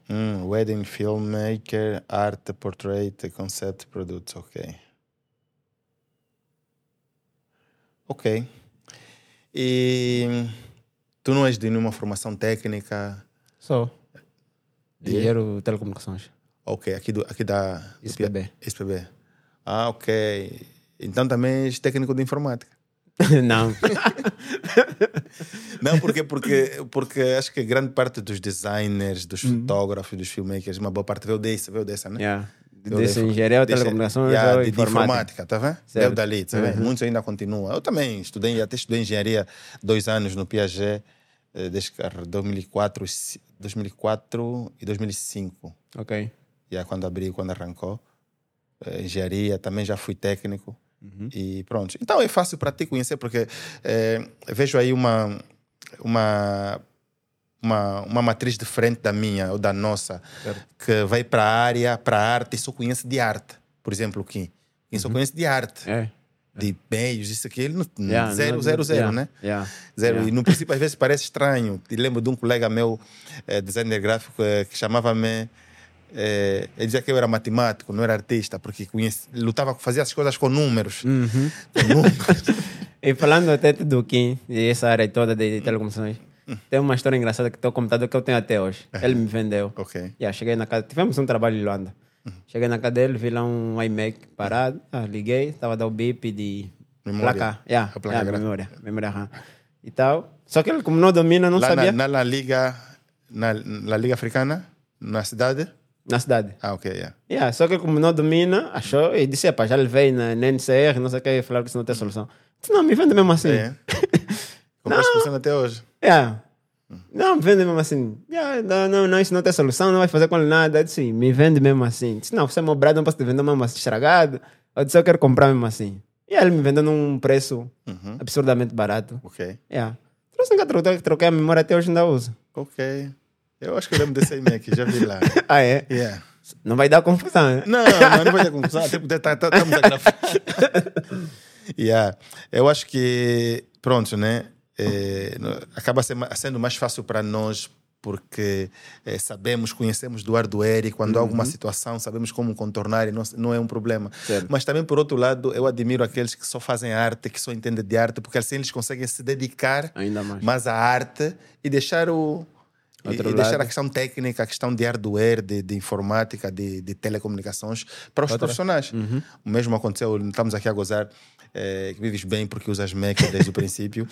[SPEAKER 1] Hum, wedding filmmaker, art, portrait, concept produtos. Ok. Ok. E tu não és de nenhuma formação técnica?
[SPEAKER 2] Só. Engenheiro de telecomunicações.
[SPEAKER 1] Ok, aqui, do, aqui da... do
[SPEAKER 2] SPB.
[SPEAKER 1] SPB. Ah, ok. Então também és técnico de informática. <laughs>
[SPEAKER 2] Não. <laughs>
[SPEAKER 1] Não, porque, porque, porque acho que grande parte dos designers, dos
[SPEAKER 2] Uhum.
[SPEAKER 1] fotógrafos, dos filmmakers, uma boa parte veio dessa, veio dessa, né?
[SPEAKER 2] Yeah. Desse engenharia, telecomunicações
[SPEAKER 1] yeah,
[SPEAKER 2] ou
[SPEAKER 1] de, de
[SPEAKER 2] informática.
[SPEAKER 1] informática, tá vendo?
[SPEAKER 2] Certo.
[SPEAKER 1] Veio dali, tá vendo?
[SPEAKER 2] Uhum.
[SPEAKER 1] Muitos ainda continuam. Eu também estudei, até estudei engenharia dois anos no Piaget, eh, desde que- 2004, e- 2004 e 2005.
[SPEAKER 2] Ok.
[SPEAKER 1] já quando abriu, quando arrancou. Eh, engenharia, também já fui técnico. E pronto. Então é fácil para ti conhecer, porque eh, vejo aí uma, uma, uma, uma matriz diferente da minha ou da nossa,
[SPEAKER 2] Certo.
[SPEAKER 1] que vai para a área, para a arte e só conhece de arte. Por exemplo, o Kim. Kim só conhece de arte,
[SPEAKER 2] É.
[SPEAKER 1] de meios, isso aqui. Ele não,
[SPEAKER 2] Yeah,
[SPEAKER 1] zero,
[SPEAKER 2] não-
[SPEAKER 1] zero, zero,
[SPEAKER 2] yeah,
[SPEAKER 1] né?
[SPEAKER 2] yeah,
[SPEAKER 1] Zero. E no princípio, às vezes, parece estranho. E lembro de um colega meu, eh, designer gráfico, eh, que chamava-me. eh, ele dizia que eu era matemático, não era artista, porque conheci, lutava, fazia as coisas com números.
[SPEAKER 2] Uhum.
[SPEAKER 1] Com números. <laughs>
[SPEAKER 2] E falando até do Kim, e essa área toda de telecomunicações, tem uma história engraçada que tem o computador que eu tenho até hoje. Ele me vendeu.
[SPEAKER 1] ok.
[SPEAKER 2] Yeah, cheguei na casa, tivemos um trabalho em Luanda. Cheguei na casa dele, vi lá um iMac parado, ah, liguei, estava a dar o bip de
[SPEAKER 1] Memória.
[SPEAKER 2] placa. Yeah,
[SPEAKER 1] A placa
[SPEAKER 2] yeah, memória, memória RAM. E tal. Só que ele, como não domina, não
[SPEAKER 1] Lá
[SPEAKER 2] sabia.
[SPEAKER 1] na, na, Liga, na, na Liga Africana, na cidade.
[SPEAKER 2] Na cidade.
[SPEAKER 1] Ah, ok, yeah.
[SPEAKER 2] Yeah, só que como não domina, achou e disse: "Epá, já levei na, na NCR, não sei o que, falaram <laughs> que isso não tem solução. Disse: não, me vende mesmo assim.
[SPEAKER 1] É. Funcionando até hoje.
[SPEAKER 2] Yeah. Não, me vende mesmo assim. Yeah, não, não, não, isso não tem solução, não vai fazer com ele nada. Eu disse, me vende mesmo assim. Disse, não, você é mobrado, não posso te vender mesmo assim, estragado. Eu disse, eu quero comprar mesmo assim. E aí ele me vendeu num preço
[SPEAKER 1] Uhum.
[SPEAKER 2] absurdamente barato.
[SPEAKER 1] Ok.
[SPEAKER 2] Yeah. Trouxe que troquei, troquei a memória até hoje ainda uso.
[SPEAKER 1] Ok. Eu acho que eu lembro desse iMac, já vi lá. <laughs>
[SPEAKER 2] Ah, é?
[SPEAKER 1] Yeah.
[SPEAKER 2] Não vai dar confusão, né?
[SPEAKER 1] Não, não, não vai ter confusão, até porque tá, tá, estamos a gravar. yeah. Eu acho que, pronto, né? Eh, acaba sendo mais fácil para nós porque eh, sabemos, conhecemos do hardware e quando há alguma situação sabemos como contornar e não, não é um problema.
[SPEAKER 2] Certo.
[SPEAKER 1] Mas também, por outro lado, eu admiro aqueles que só fazem arte, que só entendem de arte, porque assim eles conseguem se dedicar
[SPEAKER 2] Ainda mais.
[SPEAKER 1] mais à arte e deixar o e, e deixar a questão técnica, a questão de hardware, de, de informática, de, de telecomunicações para os profissionais.
[SPEAKER 2] Uhum.
[SPEAKER 1] O mesmo aconteceu, estamos aqui a gozar, eh, que vives bem porque usas Mac desde o <laughs> princípio.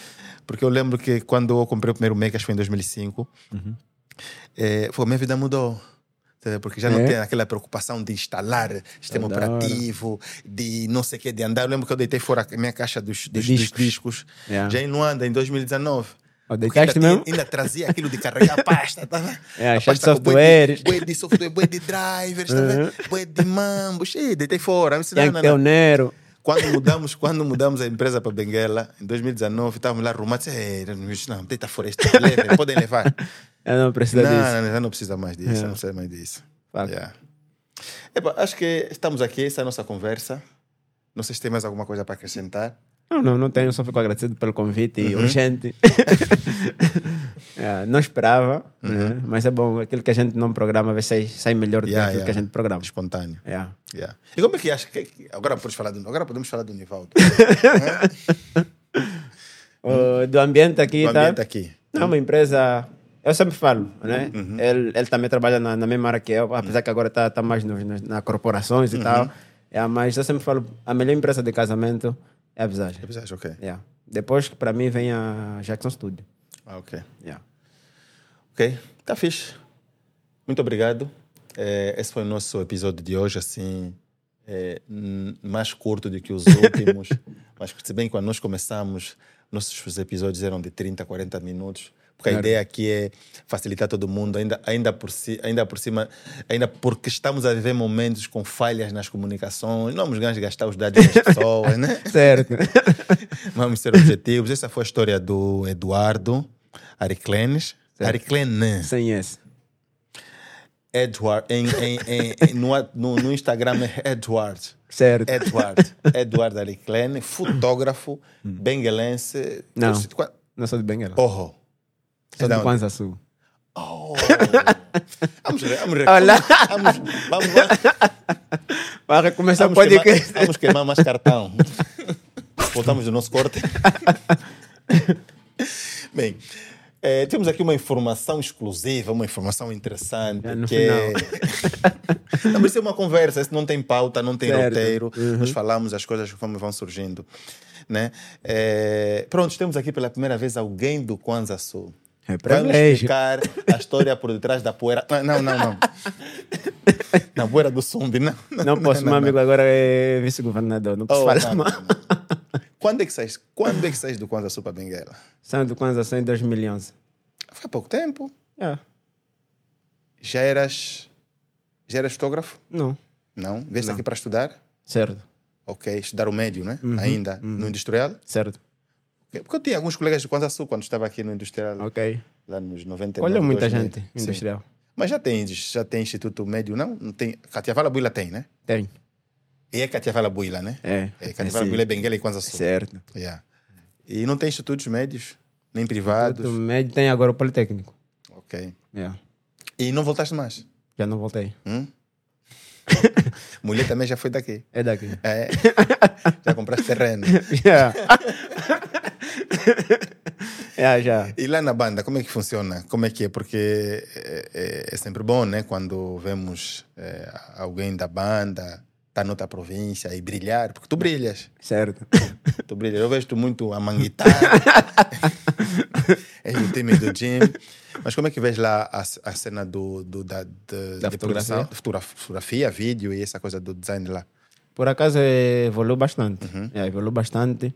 [SPEAKER 1] Porque eu lembro que quando eu comprei o primeiro Mac, acho que foi em 2005, eh, foi, a minha vida mudou. Porque já não
[SPEAKER 2] É?
[SPEAKER 1] tem aquela preocupação de instalar sistema
[SPEAKER 2] Da hora.
[SPEAKER 1] operativo, de não sei o que, de andar. Eu lembro que eu deitei fora a minha caixa dos, dos,
[SPEAKER 2] discos.
[SPEAKER 1] dos discos.
[SPEAKER 2] Yeah.
[SPEAKER 1] Já em Luanda, em 2019.
[SPEAKER 2] Oh,
[SPEAKER 1] Porque
[SPEAKER 2] deitaste
[SPEAKER 1] ainda,
[SPEAKER 2] mesmo?
[SPEAKER 1] ainda trazia aquilo de carregar pasta, tá vendo? <laughs>
[SPEAKER 2] É,
[SPEAKER 1] A
[SPEAKER 2] cheio de
[SPEAKER 1] pasta com bué
[SPEAKER 2] softwares.
[SPEAKER 1] Bué de software, bué de drivers, tá?
[SPEAKER 2] Uhum.
[SPEAKER 1] Bué de mambos. Ih, deitei fora. Não,
[SPEAKER 2] que
[SPEAKER 1] não,
[SPEAKER 2] ter o
[SPEAKER 1] não.
[SPEAKER 2] Nero.
[SPEAKER 1] Quando mudamos, quando mudamos a empresa para Benguela, em 2019, estávamos lá arrumados. "Ei, não, deita fora isto. <laughs> Levem, podem levar.
[SPEAKER 2] Eu não preciso
[SPEAKER 1] não,
[SPEAKER 2] disso.
[SPEAKER 1] não, não, já não precisa mais disso.
[SPEAKER 2] É.
[SPEAKER 1] Não precisa mais disso. Yeah. Epa, acho que estamos aqui, essa é a nossa conversa. Não sei se tem mais alguma coisa para acrescentar.
[SPEAKER 2] Não, não, não tenho, só fico agradecido pelo convite
[SPEAKER 1] Uhum.
[SPEAKER 2] urgente. <laughs> É, não esperava, né? mas é bom, aquilo que a gente não programa, vezes sai, sai melhor do
[SPEAKER 1] Uhum. Yeah,
[SPEAKER 2] que aquilo que a
[SPEAKER 1] yeah.
[SPEAKER 2] gente programa.
[SPEAKER 1] Espontâneo.
[SPEAKER 2] Yeah.
[SPEAKER 1] Yeah. E como é que acha? que- Agora, podemos falar do, agora podemos falar do Nivaldo. <laughs>
[SPEAKER 2] O- do ambiente aqui,
[SPEAKER 1] do
[SPEAKER 2] tá?
[SPEAKER 1] ambiente aqui.
[SPEAKER 2] É uma empresa, eu sempre falo, né?
[SPEAKER 1] Uhum.
[SPEAKER 2] Ele, ele também trabalha na, na mesma área que eu, apesar que agora está tá mais nos, nas, nas corporações
[SPEAKER 1] Uhum.
[SPEAKER 2] e tal. É, mas eu sempre falo, a melhor empresa de casamento é a Visagem.
[SPEAKER 1] É verdade, ok.
[SPEAKER 2] Yeah. Depois, para mim, vem a Jackson Studio.
[SPEAKER 1] Ah, ok.
[SPEAKER 2] Yeah.
[SPEAKER 1] Ok, tá fixe. Muito obrigado. Eh, esse foi o nosso episódio de hoje, assim, n- mais curto do que os <laughs> últimos. mas se bem que quando nós começamos, nossos episódios eram de 30, 40 minutos. Porque a
[SPEAKER 2] Claro.
[SPEAKER 1] ideia aqui é facilitar todo mundo, ainda, ainda, por, si, ainda por cima, ainda porque estamos a viver momentos com falhas nas comunicações, não vamos ganhar gastar os dados das pessoas, né? <laughs>
[SPEAKER 2] Certo. <laughs>
[SPEAKER 1] Vamos ser objetivos. Essa foi a história do Eduardo Ariclenes. Ariclenes.
[SPEAKER 2] Sem esse.
[SPEAKER 1] Edward. Em, em, em, no, no, no Instagram é Edward.
[SPEAKER 2] Certo.
[SPEAKER 1] Edward. <laughs> Edward Ariclene, fotógrafo, benguelense.
[SPEAKER 2] Não. Não sou de Benguela.
[SPEAKER 1] Oh. É da
[SPEAKER 2] de? Kwanza Sul.
[SPEAKER 1] Oh. <laughs> Vamos, ver, vamos, ver.
[SPEAKER 2] Olá.
[SPEAKER 1] Vamos, vamos, vamos,
[SPEAKER 2] Para começar
[SPEAKER 1] vamos, queimar,
[SPEAKER 2] podcast.
[SPEAKER 1] vamos queimar mais cartão. Voltamos do nosso corte. <laughs> Bem, eh, temos aqui uma informação exclusiva, uma informação interessante.
[SPEAKER 2] Já no
[SPEAKER 1] que é... <laughs> não, isso é uma conversa, isso não tem pauta, não tem
[SPEAKER 2] Certo.
[SPEAKER 1] roteiro.
[SPEAKER 2] Uhum.
[SPEAKER 1] Nós falamos as coisas conforme vão surgindo. né? É, pronto, temos aqui pela primeira vez alguém do Kwanza Sul.
[SPEAKER 2] É
[SPEAKER 1] Vai
[SPEAKER 2] privilégio.
[SPEAKER 1] explicar a história por detrás da poeira. Ah, Não, não, não. <laughs> Na poeira do Sumbi, não.
[SPEAKER 2] Não posso, meu amigo agora é vice-governador, não posso
[SPEAKER 1] Oh,
[SPEAKER 2] falar
[SPEAKER 1] não,
[SPEAKER 2] mal.
[SPEAKER 1] não, <laughs> não. Quando é que saíste? Quando é que saíste do Kwanza Sul para Benguela?
[SPEAKER 2] Saiu do Kwanza Sul em 2011.
[SPEAKER 1] Foi há pouco tempo.
[SPEAKER 2] É.
[SPEAKER 1] Já eras. Já eras fotógrafo?
[SPEAKER 2] Não,
[SPEAKER 1] Não? Vieste aqui para estudar?
[SPEAKER 2] certo,
[SPEAKER 1] Ok, estudar o médio, né? Ainda. No industrial?
[SPEAKER 2] certo.
[SPEAKER 1] Porque eu tinha alguns colegas de Sul quando estava aqui no industrial,
[SPEAKER 2] Ok.
[SPEAKER 1] lá nos 90
[SPEAKER 2] Olha muita
[SPEAKER 1] 2000.
[SPEAKER 2] gente
[SPEAKER 1] Sim.
[SPEAKER 2] industrial.
[SPEAKER 1] Mas já tem, já tem Instituto Médio, não? não tem, Catiavala Buila tem, né?
[SPEAKER 2] Tem.
[SPEAKER 1] E é Catiavala Buila, né?
[SPEAKER 2] É.
[SPEAKER 1] É Catiavala
[SPEAKER 2] sim.
[SPEAKER 1] Buila é Benguela e Sul.
[SPEAKER 2] Certo.
[SPEAKER 1] Yeah. E não tem institutos médios, nem privados.
[SPEAKER 2] Do médio tem agora o Politécnico.
[SPEAKER 1] Ok.
[SPEAKER 2] É.
[SPEAKER 1] E não voltaste mais?
[SPEAKER 2] Já não voltei.
[SPEAKER 1] Hum? <laughs> Mulher também já foi daqui.
[SPEAKER 2] É daqui.
[SPEAKER 1] É. <laughs> já compraste terreno. <laughs>
[SPEAKER 2] Já. Já, já.
[SPEAKER 1] E lá na banda, como é que funciona? Como é que é? Porque é, é- é sempre bom, né? Quando vemos é, alguém da banda tá noutra província e brilhar, porque tu brilhas.
[SPEAKER 2] Certo.
[SPEAKER 1] Tu brilhas. Eu vejo-te muito a manguitar. És <laughs> o time do gym. Mas como é que vês lá a, a cena do, do, da, de,
[SPEAKER 2] Da
[SPEAKER 1] de
[SPEAKER 2] fotografia?
[SPEAKER 1] produção, fotografia, vídeo e essa coisa do design lá?
[SPEAKER 2] Por acaso eh, evoluiu bastante.
[SPEAKER 1] Uhum.
[SPEAKER 2] É, evoluiu bastante.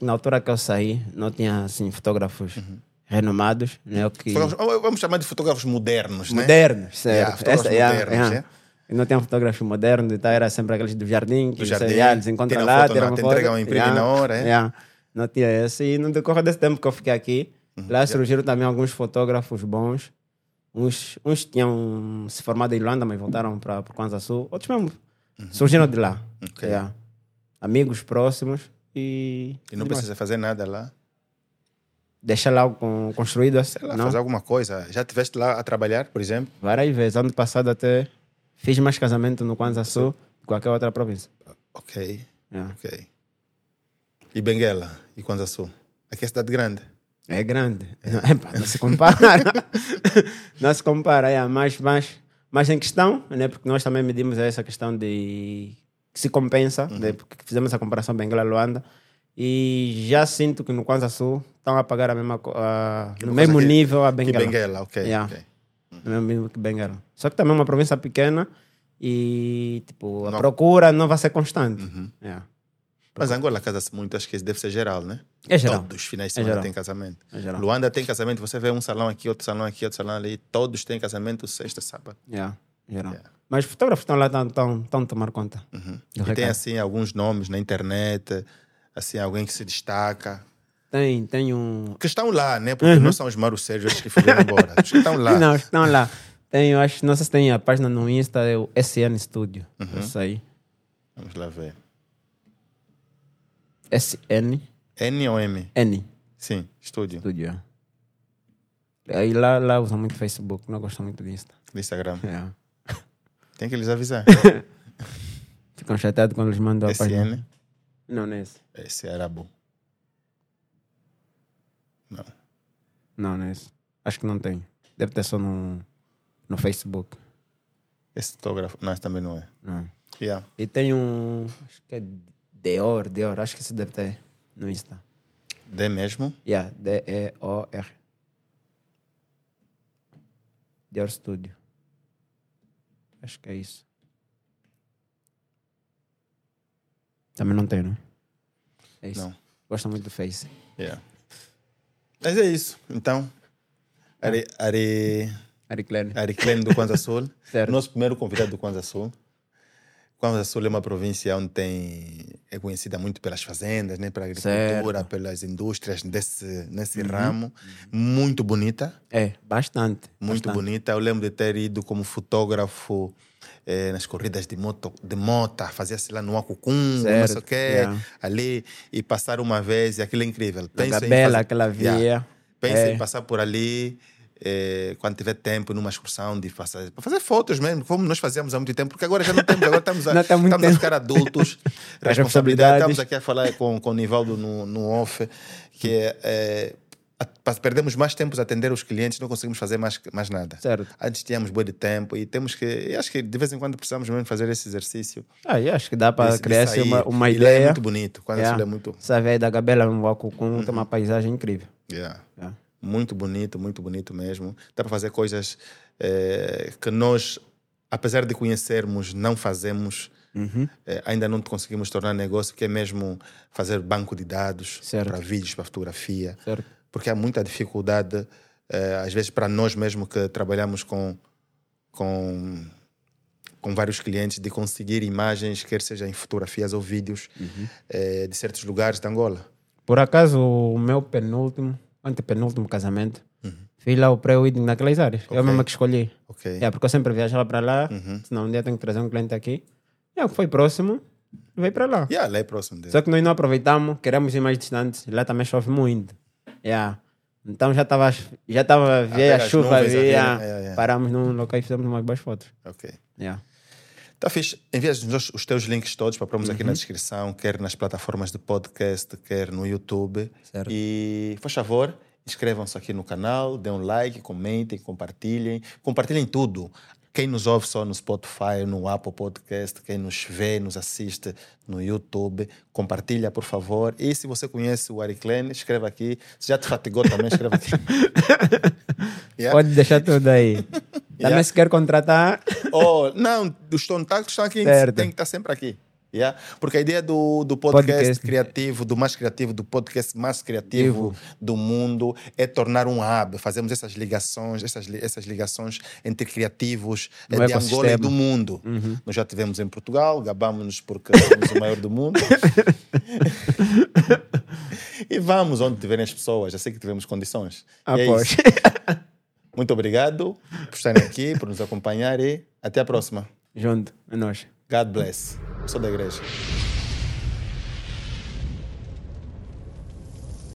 [SPEAKER 2] Na altura que eu saí, não tinha assim, fotógrafos
[SPEAKER 1] Uhum.
[SPEAKER 2] renomados. Né, que...
[SPEAKER 1] Vamos chamar de fotógrafos modernos, né?
[SPEAKER 2] Modernos, certo.
[SPEAKER 1] Yeah,
[SPEAKER 2] yeah,
[SPEAKER 1] modernos,
[SPEAKER 2] yeah.
[SPEAKER 1] é?
[SPEAKER 2] E Não tinha fotógrafos modernos, então era sempre aqueles do jardim, que
[SPEAKER 1] Do jardim,
[SPEAKER 2] yeah, eles encontram lá,
[SPEAKER 1] foto
[SPEAKER 2] tiram
[SPEAKER 1] te
[SPEAKER 2] foto.
[SPEAKER 1] entregam, imprime na hora, é?
[SPEAKER 2] yeah. Não tinha esse. E no decorrer desse tempo que eu fiquei aqui,
[SPEAKER 1] Uhum.
[SPEAKER 2] lá surgiram também alguns fotógrafos bons. Uns, uns tinham se formado em Luanda, mas voltaram para o Kwanza Sul. Outros mesmo surgiram de lá.
[SPEAKER 1] Uhum. Ok.
[SPEAKER 2] Yeah. Amigos próximos e...
[SPEAKER 1] E não precisa fazer nada lá.
[SPEAKER 2] Deixar lá com, construído assim.
[SPEAKER 1] Sei lá,
[SPEAKER 2] não?
[SPEAKER 1] fazer alguma coisa. Já estiveste lá a trabalhar, por exemplo?
[SPEAKER 2] Várias vezes. Ano passado até fiz mais casamento no Kwanza Sul que qualquer outra província.
[SPEAKER 1] Ok,
[SPEAKER 2] Yeah.
[SPEAKER 1] ok. E Benguela? E Kwanza Sul? Aqui é cidade grande.
[SPEAKER 2] É grande. <laughs> Epá, não se compara. <laughs> não se compara, é, mas, mas, mas em questão, né, porque nós também medimos essa questão de que se compensa, né, porque fizemos essa comparação Benguela-Luanda, e já sinto que no Kwanza Sul estão a pagar a mesma, a- no mesmo
[SPEAKER 1] que-
[SPEAKER 2] nível a
[SPEAKER 1] Que
[SPEAKER 2] Benguela.
[SPEAKER 1] Benguela, ok.
[SPEAKER 2] Yeah.
[SPEAKER 1] ok.
[SPEAKER 2] No mesmo nível que Benguela. Só que também é uma província pequena e tipo, a
[SPEAKER 1] Não.
[SPEAKER 2] procura não vai ser constante. Yeah.
[SPEAKER 1] Mas Angola casa-se muito, acho que isso deve ser geral, né?
[SPEAKER 2] É geral.
[SPEAKER 1] Todos os finais de
[SPEAKER 2] É
[SPEAKER 1] semana
[SPEAKER 2] geral.
[SPEAKER 1] tem casamento.
[SPEAKER 2] É.
[SPEAKER 1] Luanda tem casamento, você vê um salão aqui, outro salão aqui, outro salão ali. Todos têm casamento sexta, sábado.
[SPEAKER 2] Yeah, geral.
[SPEAKER 1] Yeah.
[SPEAKER 2] Mas os fotógrafos estão lá, estão, a tomar conta.
[SPEAKER 1] Uhum. E tem assim alguns nomes na internet, assim, alguém que se destaca.
[SPEAKER 2] Tem, tem um.
[SPEAKER 1] Que estão lá, né? Porque não são os Sérgio que foram embora. Os que estão lá. <laughs>
[SPEAKER 2] Não, estão lá. Tem, eu acho, não sei se tem a página no Insta, é o SN Studio.
[SPEAKER 1] Uhum.
[SPEAKER 2] Isso aí.
[SPEAKER 1] Vamos lá ver.
[SPEAKER 2] SN
[SPEAKER 1] N ou M?
[SPEAKER 2] N
[SPEAKER 1] Sim, estúdio.
[SPEAKER 2] Studio. é. Aí lá, lá usam muito Facebook, não gostam muito do Insta.
[SPEAKER 1] Do Instagram.
[SPEAKER 2] Yeah.
[SPEAKER 1] Tem que lhes avisar. <laughs>
[SPEAKER 2] Ficam chateados quando eles mandam a página.
[SPEAKER 1] SN.
[SPEAKER 2] Não, não é esse.
[SPEAKER 1] Esse é árabe. Não.
[SPEAKER 2] Não, não é esse. Acho que não tem. Deve ter só no, no Facebook.
[SPEAKER 1] Esse fotógrafo. Não, esse também não é.
[SPEAKER 2] Não.
[SPEAKER 1] Yeah.
[SPEAKER 2] E tem um. Acho que é Deor, Deor. Acho que isso deve ter no Insta.
[SPEAKER 1] D mesmo.
[SPEAKER 2] Yeah, D-E-O-R. Dior Studio. Acho que é isso. Também não tem, não? É isso.
[SPEAKER 1] Não.
[SPEAKER 2] Gosto muito do Face.
[SPEAKER 1] Yeah. Mas é isso. Então, Ari, Ari,
[SPEAKER 2] Ari.
[SPEAKER 1] Ari Clene do Kwanza Sul. <laughs> Nosso primeiro convidado do Kwanza Sul. Sul é uma província onde tem, é conhecida muito pelas fazendas, né? pela agricultura, pelas indústrias desse, nesse ramo. Muito bonita.
[SPEAKER 2] É, bastante.
[SPEAKER 1] Muito
[SPEAKER 2] bastante.
[SPEAKER 1] bonita. Eu lembro de ter ido como fotógrafo eh, nas corridas de moto, de mota, fazia-se lá no Acucum, não
[SPEAKER 2] Certo,
[SPEAKER 1] sei o quê,
[SPEAKER 2] yeah.
[SPEAKER 1] ali, e passar uma vez, e aquilo é incrível. Pensa em
[SPEAKER 2] Gabela,
[SPEAKER 1] fazer-
[SPEAKER 2] aquela
[SPEAKER 1] Yeah.
[SPEAKER 2] via.
[SPEAKER 1] Pensa
[SPEAKER 2] É.
[SPEAKER 1] em passar por ali, eh, quando tiver tempo, numa excursão, de para fazer fotos mesmo, como nós fazíamos há muito tempo, porque agora já não temos, agora estamos a, <laughs>
[SPEAKER 2] Não muito
[SPEAKER 1] estamos a ficar adultos, <laughs> responsabilidade. Estamos aqui a falar com, com o Nivaldo no, no off, que é, pa- perdemos mais tempo a atender os clientes, não conseguimos fazer mais, mais nada.
[SPEAKER 2] Certo.
[SPEAKER 1] Antes tínhamos boa de tempo e temos que. Acho que de vez em quando precisamos mesmo fazer esse exercício.
[SPEAKER 2] Ah, acho que dá para criar uma, uma
[SPEAKER 1] é
[SPEAKER 2] ideia.
[SPEAKER 1] muito bonito. Quando
[SPEAKER 2] Yeah.
[SPEAKER 1] ele é muito.
[SPEAKER 2] Essa veia da Gabela no Wakukum tem uma paisagem incrível.
[SPEAKER 1] Yeah.
[SPEAKER 2] Yeah.
[SPEAKER 1] Muito bonito, muito bonito mesmo. Dá para fazer coisas eh, que nós, apesar de conhecermos, não fazemos.
[SPEAKER 2] Uhum.
[SPEAKER 1] eh, ainda não conseguimos tornar negócio, que é mesmo fazer banco de dados para vídeos, para fotografia.
[SPEAKER 2] Certo.
[SPEAKER 1] Porque há muita dificuldade, eh, às vezes, para nós mesmo que trabalhamos com, com, com vários clientes, de conseguir imagens, quer seja em fotografias ou vídeos,
[SPEAKER 2] Uhum.
[SPEAKER 1] de certos lugares de Angola.
[SPEAKER 2] Por acaso, o meu penúltimo, antepenúltimo casamento, fiz lá o pré-wedding naquelas áreas. Eu
[SPEAKER 1] Ok.
[SPEAKER 2] mesmo que escolhi.
[SPEAKER 1] Ok?
[SPEAKER 2] É, porque eu sempre viajava para lá,
[SPEAKER 1] Uhum.
[SPEAKER 2] senão um dia tenho que trazer um cliente aqui. É, o que foi próximo, veio para lá.
[SPEAKER 1] Yeah, lá é próximo dele.
[SPEAKER 2] Só que nós não aproveitamos, queremos ir mais distantes. Lá também chove muito. Yeah. Então já estava já tava, via
[SPEAKER 1] ver
[SPEAKER 2] a chuva,
[SPEAKER 1] a yeah, yeah.
[SPEAKER 2] paramos num local e fizemos umas boas fotos.
[SPEAKER 1] Ok.
[SPEAKER 2] Yeah.
[SPEAKER 1] Tá fixe. Envia-nos os teus links todos para pormos aqui
[SPEAKER 2] Uhum.
[SPEAKER 1] na descrição, quer nas plataformas de podcast, quer no YouTube.
[SPEAKER 2] Certo.
[SPEAKER 1] E, por favor, inscrevam-se aqui no canal, dêem um like, comentem, compartilhem. Compartilhem tudo. Quem nos ouve só no Spotify, no Apple Podcast, quem nos vê, nos assiste no YouTube, compartilha, por favor. E se você conhece o Ariclene, escreva aqui. Se já te fatigou também, escreva aqui. <laughs> <laughs> Yeah.
[SPEAKER 2] Pode deixar tudo aí. <laughs> Também se quer contratar, <laughs>
[SPEAKER 1] Oh, não, os contactos estão aqui,
[SPEAKER 2] Certo.
[SPEAKER 1] tem que estar sempre aqui. Yeah? Porque a ideia do, do podcast,
[SPEAKER 2] Podcast.
[SPEAKER 1] criativo, do mais criativo, do podcast mais criativo do mundo, é tornar um hub. Fazemos essas ligações, essas, essas ligações entre criativos eh,
[SPEAKER 2] No
[SPEAKER 1] de Angola e do mundo.
[SPEAKER 2] Uhum.
[SPEAKER 1] Nós já tivemos em Portugal, gabamos-nos porque somos o maior do mundo. <laughs> <laughs> e vamos onde tiverem as pessoas. Já sei que tivemos condições. E é. Muito obrigado por estarem aqui, por nos acompanhar e até a próxima.
[SPEAKER 2] Junto, é nós.
[SPEAKER 1] God bless. Eu sou da igreja.